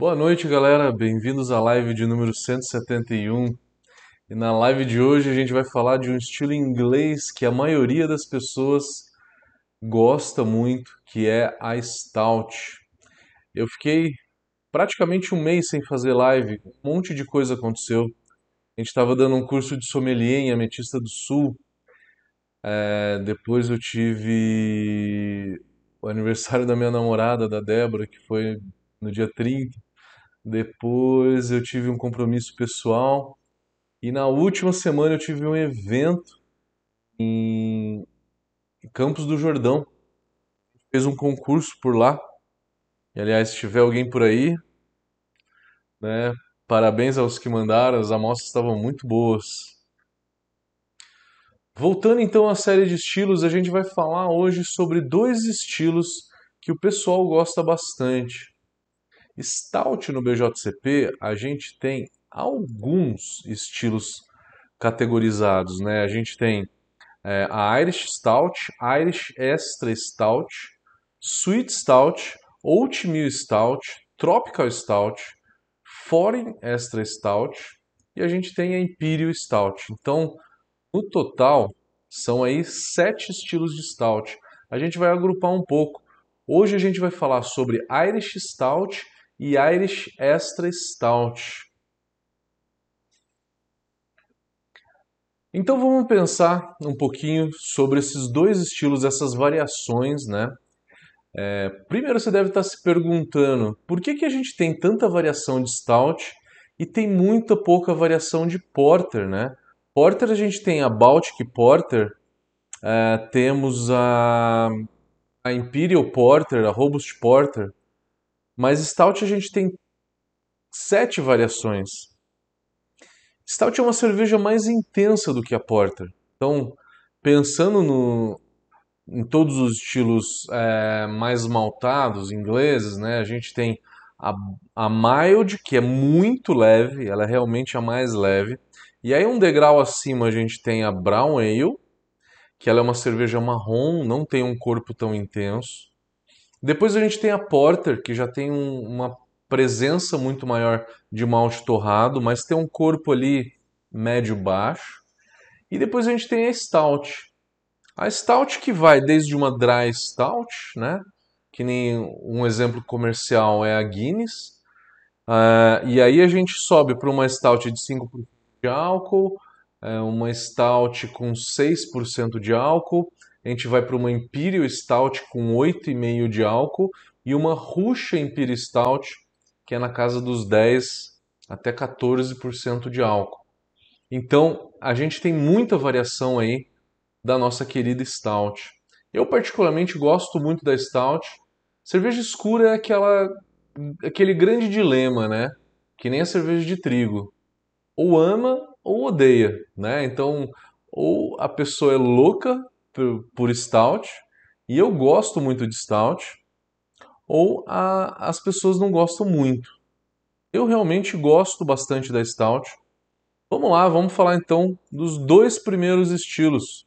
Boa noite, galera. Bem-vindos à live de número 171. E na live de hoje a gente vai falar de um estilo inglês que a maioria das pessoas gosta muito, que é a Stout. Eu fiquei praticamente um mês sem fazer live, um monte de coisa aconteceu. A gente estava dando um curso de sommelier em Ametista do Sul. É, depois eu tive o aniversário da minha namorada, da Débora, que foi no dia 30. Depois eu tive um compromisso pessoal. E na última semana eu tive um evento em Campos do Jordão. Fez um concurso por lá. E aliás, se tiver alguém por aí, né? Parabéns aos que mandaram, as amostras estavam muito boas. Voltando então à série de estilos, a gente vai falar hoje sobre dois estilos que o pessoal gosta bastante. Stout no BJCP, a gente tem alguns estilos categorizados, né? A gente tem é, a Irish Stout, Irish Extra Stout, Sweet Stout, Oatmeal Stout, Tropical Stout, Foreign Extra Stout e a gente tem a Imperial Stout. Então, no total, são aí sete estilos de Stout. A gente vai agrupar um pouco. Hoje a gente vai falar sobre Irish Stout e Irish Extra Stout. Então vamos pensar um pouquinho sobre esses dois estilos, essas variações, né? É, primeiro você deve estar se perguntando por que, que a gente tem tanta variação de stout e tem muita pouca variação de porter, né? Porter a gente tem a Baltic Porter, é, temos a, a Imperial Porter, a Robust Porter, mas Stout a gente tem sete variações. Stout é uma cerveja mais intensa do que a Porter. Então, pensando no, em todos os estilos é, mais maltados, ingleses, né, a gente tem a, a mild, que é muito leve, ela é realmente a mais leve. E aí um degrau acima a gente tem a Brown Ale, que ela é uma cerveja marrom, não tem um corpo tão intenso. Depois a gente tem a Porter, que já tem um, uma presença muito maior de malte torrado, mas tem um corpo ali médio-baixo. E depois a gente tem a Stout. A Stout que vai desde uma Dry Stout, né? que nem um exemplo comercial é a Guinness, uh, e aí a gente sobe para uma Stout de 5% de álcool, uh, uma Stout com 6% de álcool, a gente vai para uma Imperial Stout com 8,5% de álcool e uma Ruxa Imperial Stout que é na casa dos 10 até 14% de álcool. Então, a gente tem muita variação aí da nossa querida Stout. Eu particularmente gosto muito da Stout. Cerveja escura é aquela aquele grande dilema, né? Que nem a cerveja de trigo. Ou ama ou odeia, né? Então, ou a pessoa é louca por, Stout, e eu gosto muito de Stout, ou a, as pessoas não gostam muito. Eu realmente gosto bastante da Stout. Vamos lá, vamos falar então dos dois primeiros estilos: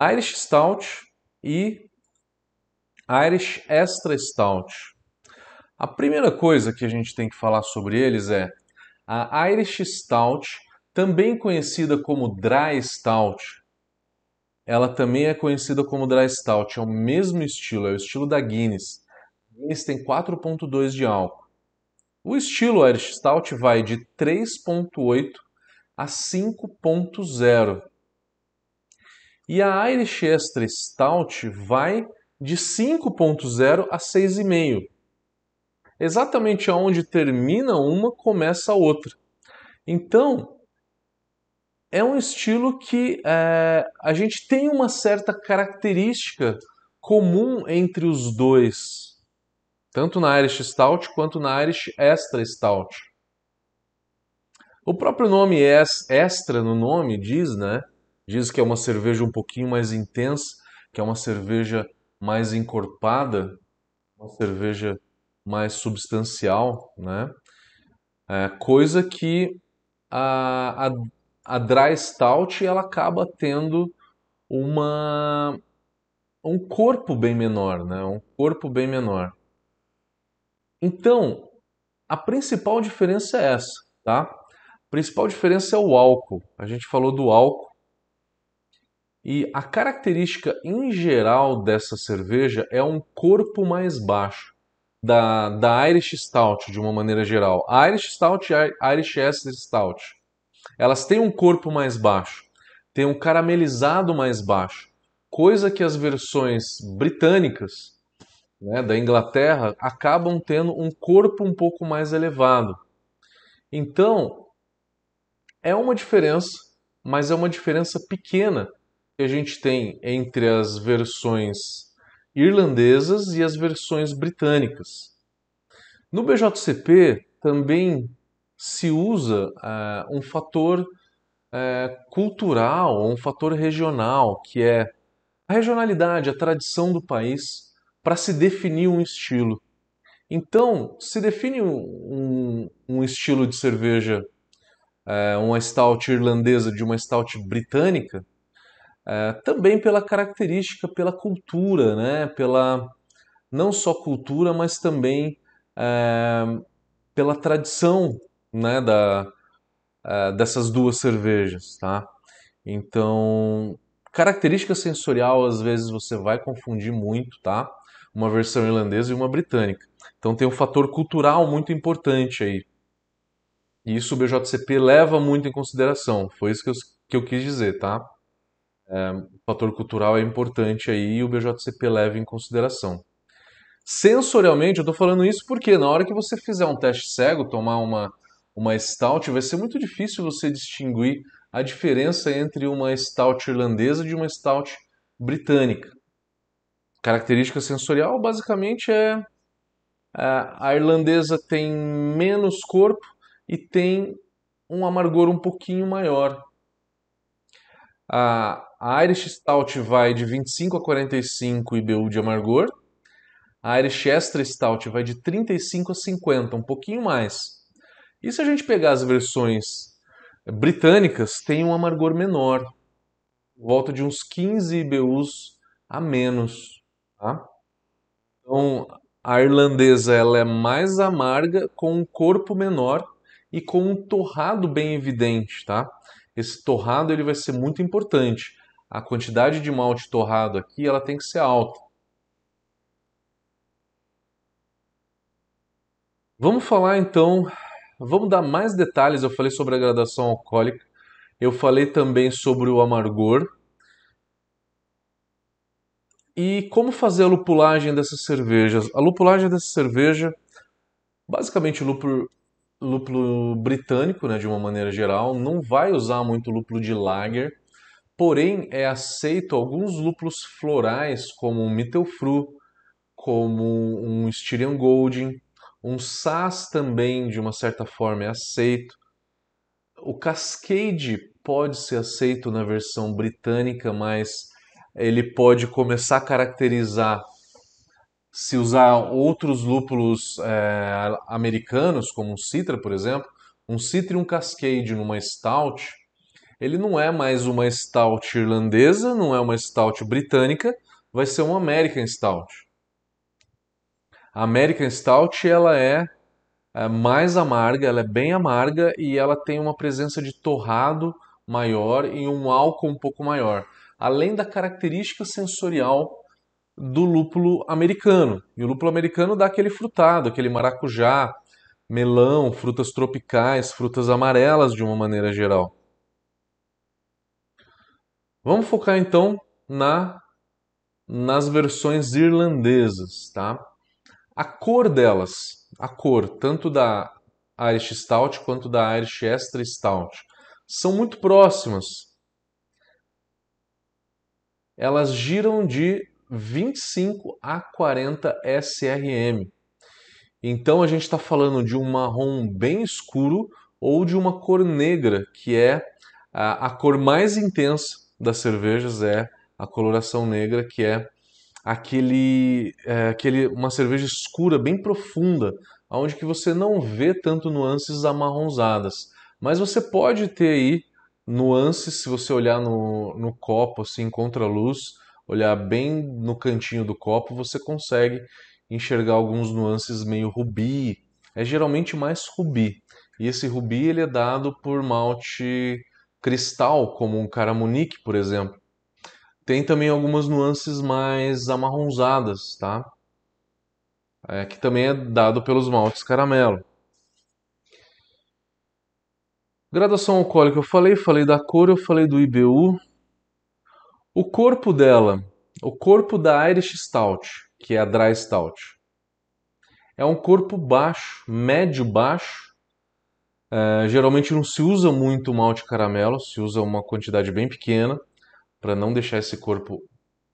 Irish Stout e Irish Extra Stout. A primeira coisa que a gente tem que falar sobre eles é a Irish Stout, também conhecida como Dry Stout. Ela também é conhecida como Dry Stout, é o mesmo estilo, é o estilo da Guinness. Guinness tem 4.2 de álcool. O estilo Irish Stout vai de 3.8 a 5.0. E a Irish Extra Stout vai de 5.0 a 6,5. Exatamente aonde termina uma, começa a outra. Então, é um estilo que é, a gente tem uma certa característica comum entre os dois tanto na Irish Stout quanto na Irish Extra Stout. O próprio nome extra no nome diz, né? Diz que é uma cerveja um pouquinho mais intensa, que é uma cerveja mais encorpada, uma cerveja mais substancial, né? É, coisa que a, a, a Dry Stout ela acaba tendo uma um corpo bem menor, né? Um corpo bem menor. Então, a principal diferença é essa, tá? A principal diferença é o álcool. A gente falou do álcool. E a característica em geral dessa cerveja é um corpo mais baixo da, da Irish Stout, de uma maneira geral. Irish Stout e Irish Ester Stout, elas têm um corpo mais baixo, têm um caramelizado mais baixo, coisa que as versões britânicas né, da Inglaterra acabam tendo um corpo um pouco mais elevado. Então, é uma diferença, mas é uma diferença pequena que a gente tem entre as versões irlandesas e as versões britânicas. No BJCP também se usa uh, um fator uh, cultural, um fator regional, que é a regionalidade, a tradição do país, para se definir um estilo. Então, se define um, um estilo de cerveja, uh, uma stout irlandesa de uma stout britânica, também pela característica, pela cultura, né? pela não só cultura, mas também pela tradição né? da, é, dessas duas cervejas. Tá? Então, característica sensorial, às vezes você vai confundir muito, tá? Uma versão irlandesa e uma britânica. Então tem um fator cultural muito importante aí. E isso o BJCP leva muito em consideração. Foi isso que eu, que eu quis dizer, tá? É, o fator cultural é importante aí e o BJCP leva em consideração. Sensorialmente, eu estou falando isso porque na hora que você fizer um teste cego, tomar uma, uma stout, vai ser muito difícil você distinguir a diferença entre uma stout irlandesa de uma stout britânica. Característica sensorial basicamente é, é a irlandesa tem menos corpo e tem um amargor um pouquinho maior. A, Irish Stout vai de 25 a 45 IBU de amargor. A Irish Extra Stout vai de 35 a 50, um pouquinho mais. E se a gente pegar as versões britânicas, tem um amargor menor, volta de uns 15 IBUs a menos. Tá? Então, a irlandesa ela é mais amarga, com um corpo menor e com um torrado bem evidente, tá? Esse torrado ele vai ser muito importante. A quantidade de malte torrado aqui ela tem que ser alta. Vamos falar então, vamos dar mais detalhes. Eu falei sobre a gradação alcoólica, eu falei também sobre o amargor e como fazer a lupulagem dessas cervejas. A lupulagem dessa cerveja, basicamente lúpulo lúpulo britânico, né, de uma maneira geral, não vai usar muito lúpulo de lager, porém é aceito alguns lúpulos florais, como um Mittelfru, como um Styrian Golding, um Sass também, de uma certa forma, é aceito. O Cascade pode ser aceito na versão britânica, mas ele pode começar a caracterizar se usar outros lúpulos é, americanos, como um Citra, por exemplo, um Citra e um Cascade numa Stout, ele não é mais uma Stout irlandesa, não é uma Stout britânica, vai ser uma American Stout. A American Stout ela é, é mais amarga, ela é bem amarga e ela tem uma presença de torrado maior e um álcool um pouco maior, além da característica sensorial do lúpulo americano. E o lúpulo americano dá aquele frutado, aquele maracujá, melão, frutas tropicais, frutas amarelas de uma maneira geral. Vamos focar então na nas versões irlandesas, tá? A cor delas, a cor tanto da Irish Stout quanto da Irish Extra Stout, são muito próximas. Elas giram de 25 a 40 SRM. Então a gente está falando de um marrom bem escuro ou de uma cor negra, que é a, a cor mais intensa das cervejas, é a coloração negra, que é aquele, é, aquele uma cerveja escura, bem profunda, onde que você não vê tanto nuances amarronzadas. Mas você pode ter aí nuances, se você olhar no, no copo assim contra a luz, olhar bem no cantinho do copo, você consegue enxergar alguns nuances meio rubi, é geralmente mais rubi. E esse rubi ele é dado por malte cristal, como um caramunique, por exemplo. Tem também algumas nuances mais amarronzadas, tá? É, que também é dado pelos maltes caramelo. Graduação alcoólica, eu falei, falei da cor, eu falei do IBU. O corpo dela, o corpo da Irish Stout, que é a Dry Stout, é um corpo baixo, médio baixo. É, geralmente não se usa muito malte caramelo, se usa uma quantidade bem pequena para não deixar esse corpo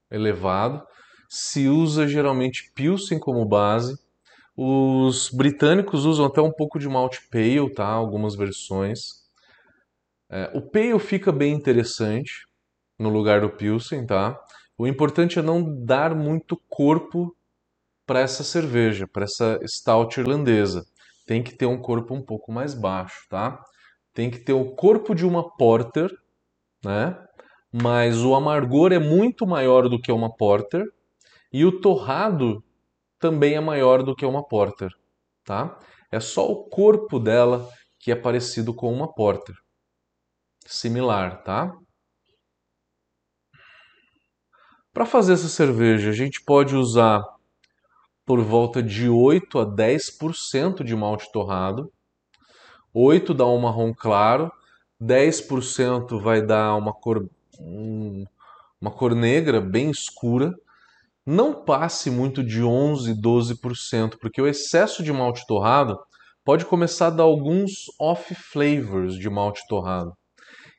elevado. Se usa geralmente Pilsen como base. Os britânicos usam até um pouco de malte pale, tá? Algumas versões. É, o pale fica bem interessante no lugar do Pilsen, tá? O importante é não dar muito corpo para essa cerveja, para essa stout irlandesa. Tem que ter um corpo um pouco mais baixo, tá? Tem que ter o corpo de uma porter, né? Mas o amargor é muito maior do que uma porter e o torrado também é maior do que uma porter, tá? É só o corpo dela que é parecido com uma porter similar, tá? Para fazer essa cerveja, a gente pode usar por volta de 8 a 10% de malte torrado. 8 dá um marrom claro, 10% vai dar uma cor, uma cor negra bem escura. Não passe muito de 11, 12%, porque o excesso de malte torrado pode começar a dar alguns off flavors de malte torrado.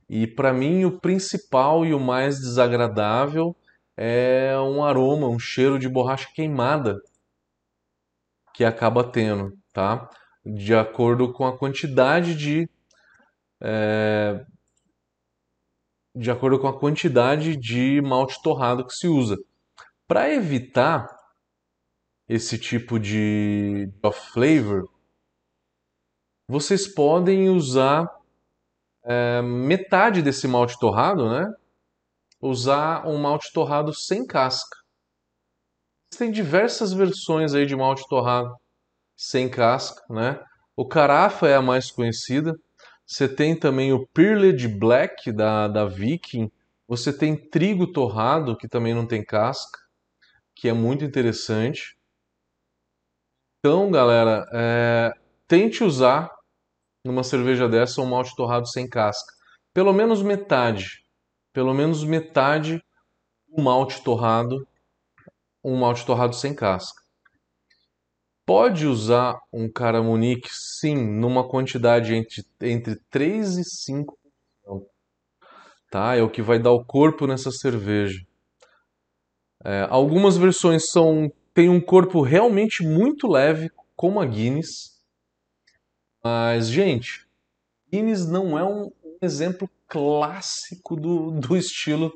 E para mim o principal e o mais desagradável é um aroma, um cheiro de borracha queimada que acaba tendo, tá? De acordo com a quantidade de é, de acordo com a quantidade de malte torrado que se usa. Para evitar esse tipo de off flavor, vocês podem usar é, metade desse malte torrado, né? Usar um malte torrado sem casca. Tem diversas versões aí de malte torrado sem casca, né? O Carafa é a mais conhecida. Você tem também o Peerled Black da, da Viking. Você tem trigo torrado, que também não tem casca, que é muito interessante. Então, galera, é, tente usar numa cerveja dessa um malte torrado sem casca. Pelo menos metade. Pelo menos metade um malte torrado, um malte torrado sem casca. Pode usar um caramunique, sim, numa quantidade entre, entre 3 e 5 tá? É o que vai dar o corpo nessa cerveja. É, algumas versões são têm um corpo realmente muito leve, como a Guinness, mas, gente, Guinness não é um exemplo clássico do, do estilo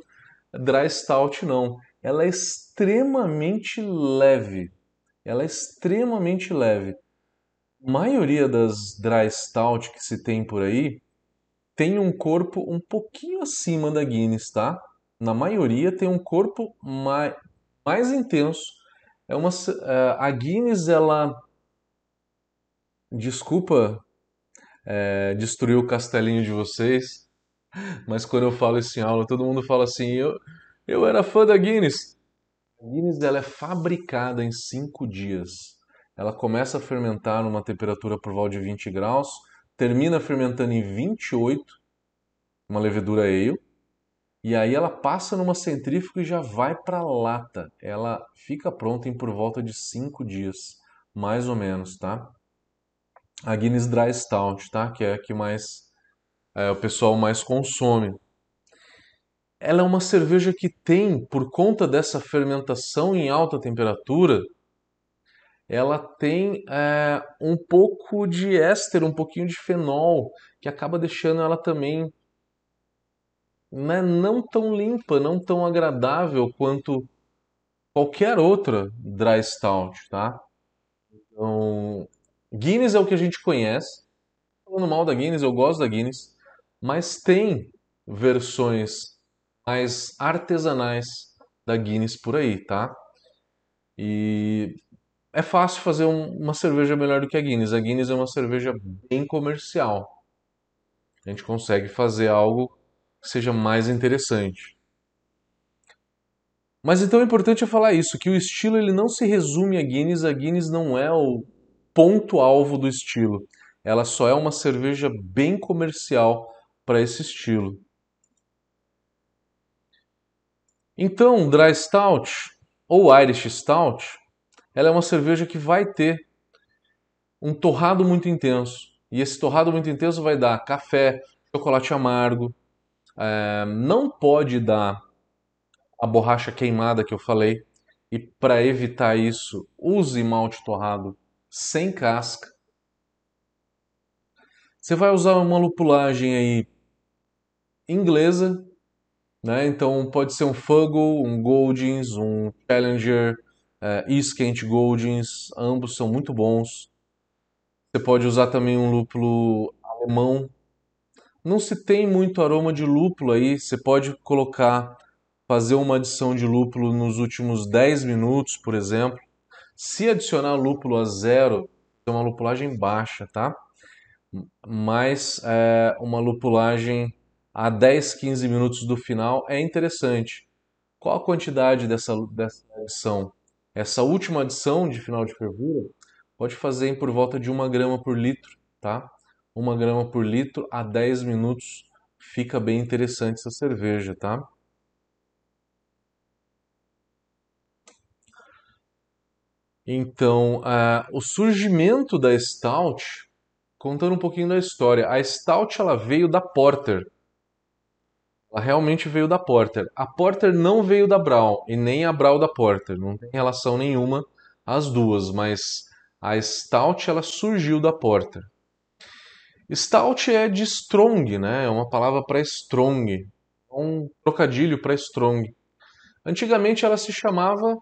dry stout, não. Ela é extremamente leve. Ela é extremamente leve. A maioria das dry stout que se tem por aí tem um corpo um pouquinho acima da Guinness, tá? Na maioria tem um corpo mais, mais intenso. É uma, eh, a Guinness ela Desculpa é, destruir o castelinho de vocês, mas quando eu falo isso em aula, todo mundo fala assim: eu, eu era fã da Guinness. Guinness ela é fabricada em 5 dias. Ela começa a fermentar numa temperatura por volta de 20 graus, termina fermentando em 28, uma levedura ale, e aí ela passa numa centrífuga e já vai para lata. Ela fica pronta em por volta de 5 dias, mais ou menos, tá? a Guinness Dry Stout, tá? Que é a que mais é, o pessoal mais consome. Ela é uma cerveja que tem, por conta dessa fermentação em alta temperatura, ela tem é, um pouco de éster, um pouquinho de fenol, que acaba deixando ela também né, não tão limpa, não tão agradável quanto qualquer outra dry stout, tá? Então, Guinness é o que a gente conhece. Falando mal da Guinness, eu gosto da Guinness, mas tem versões mais artesanais da Guinness por aí, tá? E é fácil fazer um, uma cerveja melhor do que a Guinness. A Guinness é uma cerveja bem comercial. A gente consegue fazer algo que seja mais interessante. Mas então o importante é falar isso, que o estilo ele não se resume a Guinness, a Guinness não é o ponto alvo do estilo. Ela só é uma cerveja bem comercial para esse estilo. Então, Dry Stout ou Irish Stout, ela é uma cerveja que vai ter um torrado muito intenso. E esse torrado muito intenso vai dar café, chocolate amargo, é, não pode dar a borracha queimada que eu falei. E para evitar isso, use malte torrado sem casca. Você vai usar uma lupulagem aí inglesa, né? Então pode ser um Fuggle, um Goldings, um Challenger, uh, East Kent Goldings, ambos são muito bons. Você pode usar também um lúpulo alemão. Não se tem muito aroma de lúpulo aí, você pode colocar, fazer uma adição de lúpulo nos últimos 10 minutos, por exemplo. Se adicionar lúpulo a zero, é uma lupulagem baixa, tá? Mas é, uma lupulagem a 10, 15 minutos do final é interessante. Qual a quantidade dessa, dessa adição? Essa última adição de final de fervura pode fazer em por volta de 1 grama por litro, tá? 1 grama por litro a 10 minutos fica bem interessante essa cerveja, tá? Então, uh, o surgimento da Stout, contando um pouquinho da história, a Stout ela veio da Porter. Ela realmente veio da Porter. A Porter não veio da Brown e nem a Brown da Porter. Não tem relação nenhuma as duas, mas a stout ela surgiu da porter. Stout é de strong, né? É uma palavra para strong, é um trocadilho para strong. Antigamente ela se chamava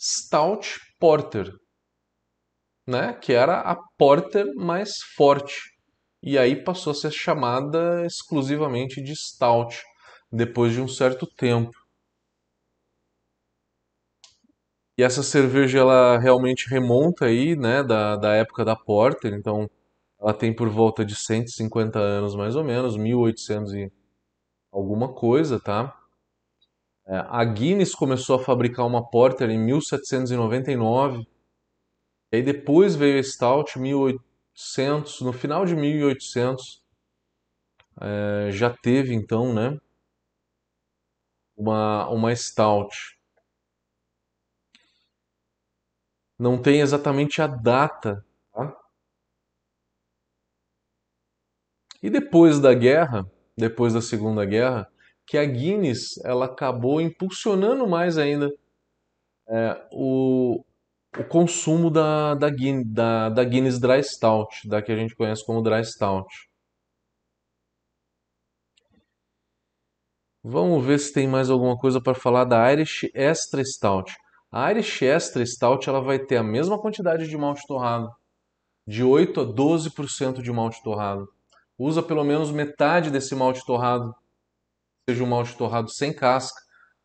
Stout Porter, né? Que era a porter mais forte. E aí passou a ser chamada exclusivamente de Stout depois de um certo tempo. E essa cerveja ela realmente remonta aí, né, da, da época da Porter, então ela tem por volta de 150 anos mais ou menos, 1800 e alguma coisa, tá? É, a Guinness começou a fabricar uma Porter em 1799, e aí depois veio a Stout 1800, no final de 1800 é, já teve então, né, uma, uma Stout. não tem exatamente a data. Tá? E depois da guerra, depois da Segunda Guerra, que a Guinness ela acabou impulsionando mais ainda é, o, o consumo da, da, da, da Guinness Dry Stout, da que a gente conhece como Dry Stout. Vamos ver se tem mais alguma coisa para falar da Irish Extra Stout. A Irish Extra Stout ela vai ter a mesma quantidade de malte torrado, de 8 a 12% de malte torrado. Usa pelo menos metade desse malte torrado, seja um malte torrado sem casca.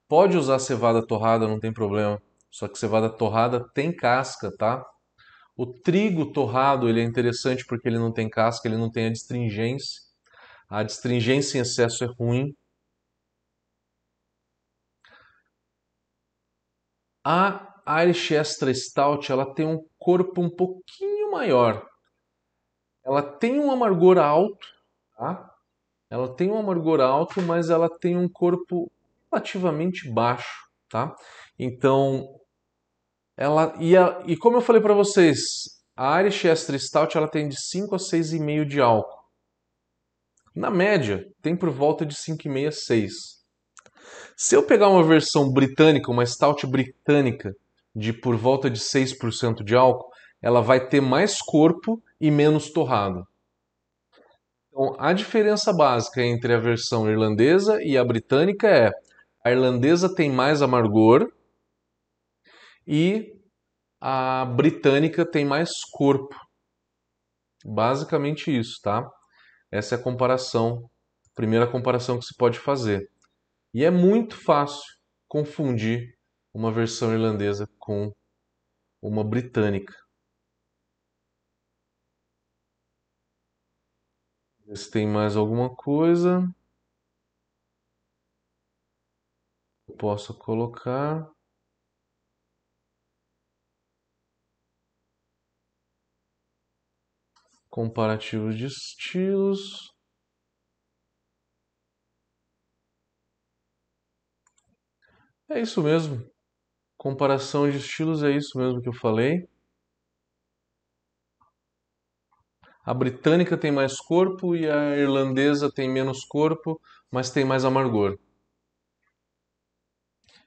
Pode usar cevada torrada, não tem problema. Só que cevada torrada tem casca, tá? O trigo torrado ele é interessante porque ele não tem casca, ele não tem a distringência. A distringência em excesso é ruim. A Irish Extra Stout ela tem um corpo um pouquinho maior. Ela tem um amargor alto, tá? Ela tem um amargor alto, mas ela tem um corpo relativamente baixo, tá? Então, ela e, a, e como eu falei para vocês, a Irish Extra Stout ela tem de 5 a 6,5 de álcool. Na média, tem por volta de 5,5 a 6. Se eu pegar uma versão britânica, uma stout britânica, de por volta de 6% de álcool, ela vai ter mais corpo e menos torrado. Então, a diferença básica entre a versão irlandesa e a britânica é: a irlandesa tem mais amargor e a britânica tem mais corpo. Basicamente isso, tá? Essa é a comparação, a primeira comparação que se pode fazer. E é muito fácil confundir uma versão irlandesa com uma britânica. Se tem mais alguma coisa. Eu posso colocar. Comparativos de estilos. É isso mesmo. Comparação de estilos é isso mesmo que eu falei. A britânica tem mais corpo e a irlandesa tem menos corpo, mas tem mais amargor.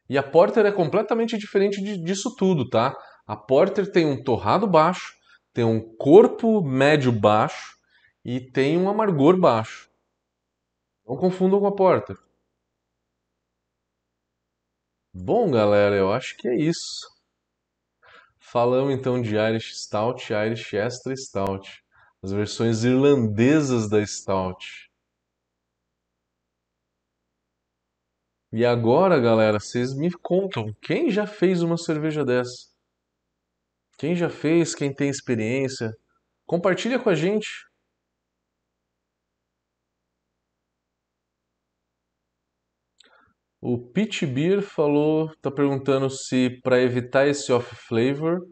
E a Porter é completamente diferente disso tudo, tá? A Porter tem um torrado baixo, tem um corpo médio baixo e tem um amargor baixo. Não confundam com a Porter. Bom, galera, eu acho que é isso. Falamos então de Irish Stout e Irish Extra Stout, as versões irlandesas da Stout. E agora, galera, vocês me contam, quem já fez uma cerveja dessa? Quem já fez, quem tem experiência, compartilha com a gente. O Pitch Beer falou, tá perguntando se para evitar esse off flavor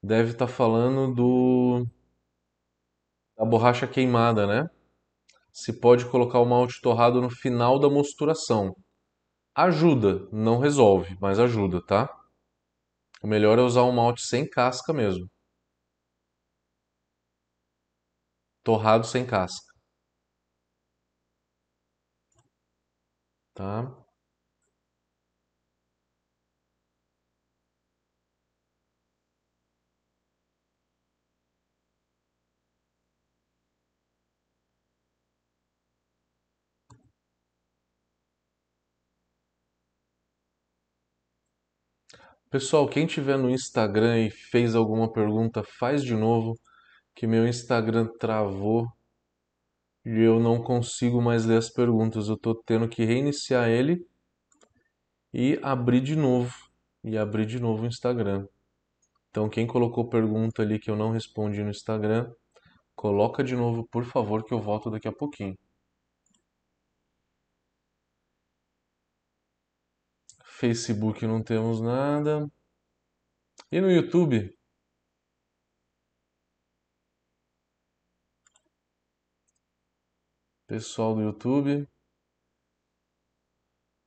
deve estar tá falando do da borracha queimada, né? Se pode colocar o malte torrado no final da mosturação. Ajuda, não resolve, mas ajuda, tá? O melhor é usar um malte sem casca mesmo. Torrado sem casca. Tá? Pessoal, quem tiver no Instagram e fez alguma pergunta, faz de novo, que meu Instagram travou e eu não consigo mais ler as perguntas. Eu tô tendo que reiniciar ele e abrir de novo e abrir de novo o Instagram. Então, quem colocou pergunta ali que eu não respondi no Instagram, coloca de novo, por favor, que eu volto daqui a pouquinho. Facebook não temos nada. E no YouTube? Pessoal do YouTube.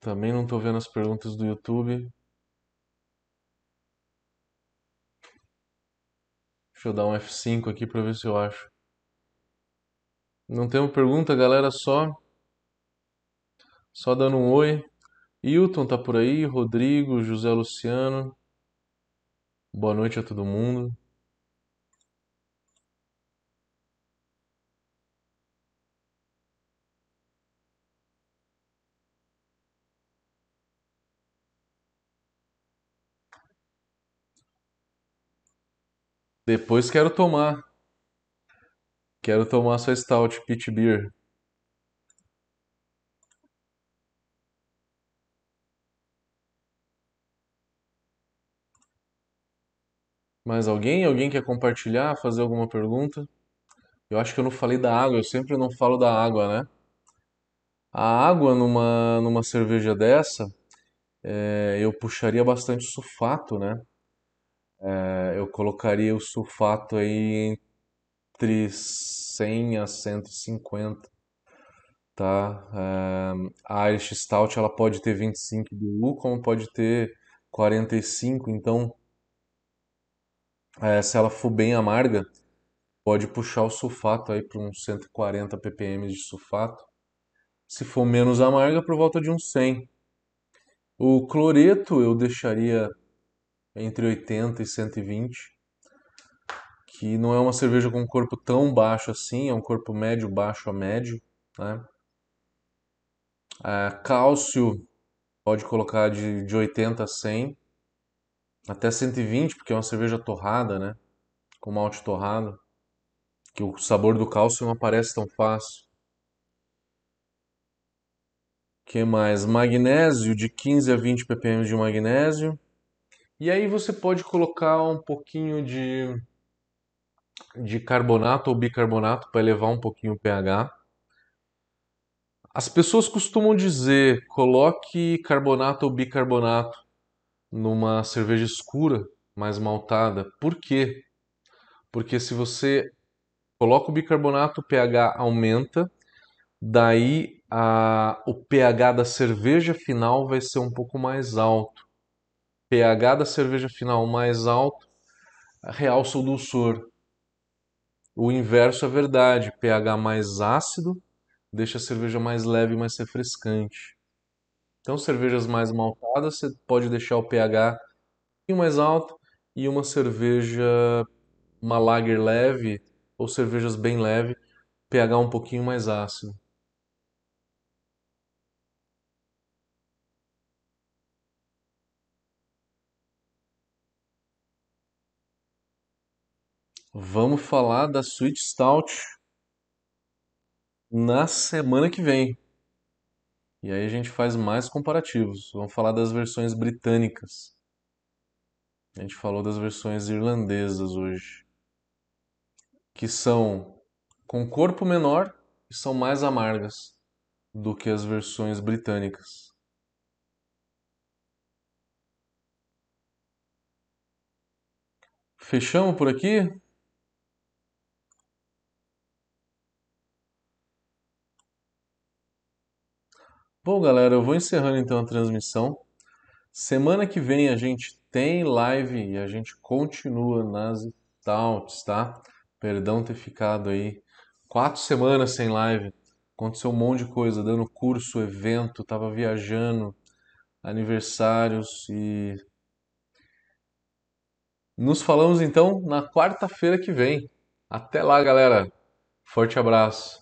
Também não estou vendo as perguntas do YouTube. Deixa eu dar um F5 aqui para ver se eu acho. Não temos pergunta, galera, só só dando um oi. Hilton tá por aí, Rodrigo, José Luciano. Boa noite a todo mundo. Depois quero tomar. Quero tomar sua Stout Pit Beer. Mais alguém? Alguém quer compartilhar, fazer alguma pergunta? Eu acho que eu não falei da água, eu sempre não falo da água, né? A água numa, numa cerveja dessa, é, eu puxaria bastante sulfato, né? É, eu colocaria o sulfato aí entre 100 a 150, tá? É, a Irish Stout ela pode ter 25 BU, como pode ter 45, então é, se ela for bem amarga, pode puxar o sulfato aí para uns 140 ppm de sulfato. Se for menos amarga, por volta de uns 100. O cloreto eu deixaria entre 80 e 120, que não é uma cerveja com um corpo tão baixo assim, é um corpo médio, baixo a médio, né? É, cálcio pode colocar de, de 80 a 100 até 120, porque é uma cerveja torrada, né? Com malte torrado. Que o sabor do cálcio não aparece tão fácil. que mais? Magnésio, de 15 a 20 ppm de magnésio. E aí você pode colocar um pouquinho de, de carbonato ou bicarbonato para elevar um pouquinho o pH. As pessoas costumam dizer, coloque carbonato ou bicarbonato numa cerveja escura, mais maltada. Por quê? Porque se você coloca o bicarbonato, o pH aumenta, daí a, o pH da cerveja final vai ser um pouco mais alto. pH da cerveja final mais alto realça o dulçor. O inverso é verdade, pH mais ácido deixa a cerveja mais leve e mais refrescante. Então, cervejas mais maltadas, você pode deixar o pH um pouquinho mais alto e uma cerveja, uma lager leve ou cervejas bem leve, pH um pouquinho mais ácido. Vamos falar da Sweet Stout na semana que vem. E aí a gente faz mais comparativos. Vamos falar das versões britânicas. A gente falou das versões irlandesas hoje, que são com corpo menor e são mais amargas do que as versões britânicas. Fechamos por aqui? Bom, galera, eu vou encerrando então a transmissão. Semana que vem a gente tem live e a gente continua nas stouts, tá? Perdão ter ficado aí quatro semanas sem live. Aconteceu um monte de coisa, dando curso, evento, tava viajando, aniversários e nos falamos então na quarta-feira que vem. Até lá, galera. Forte abraço.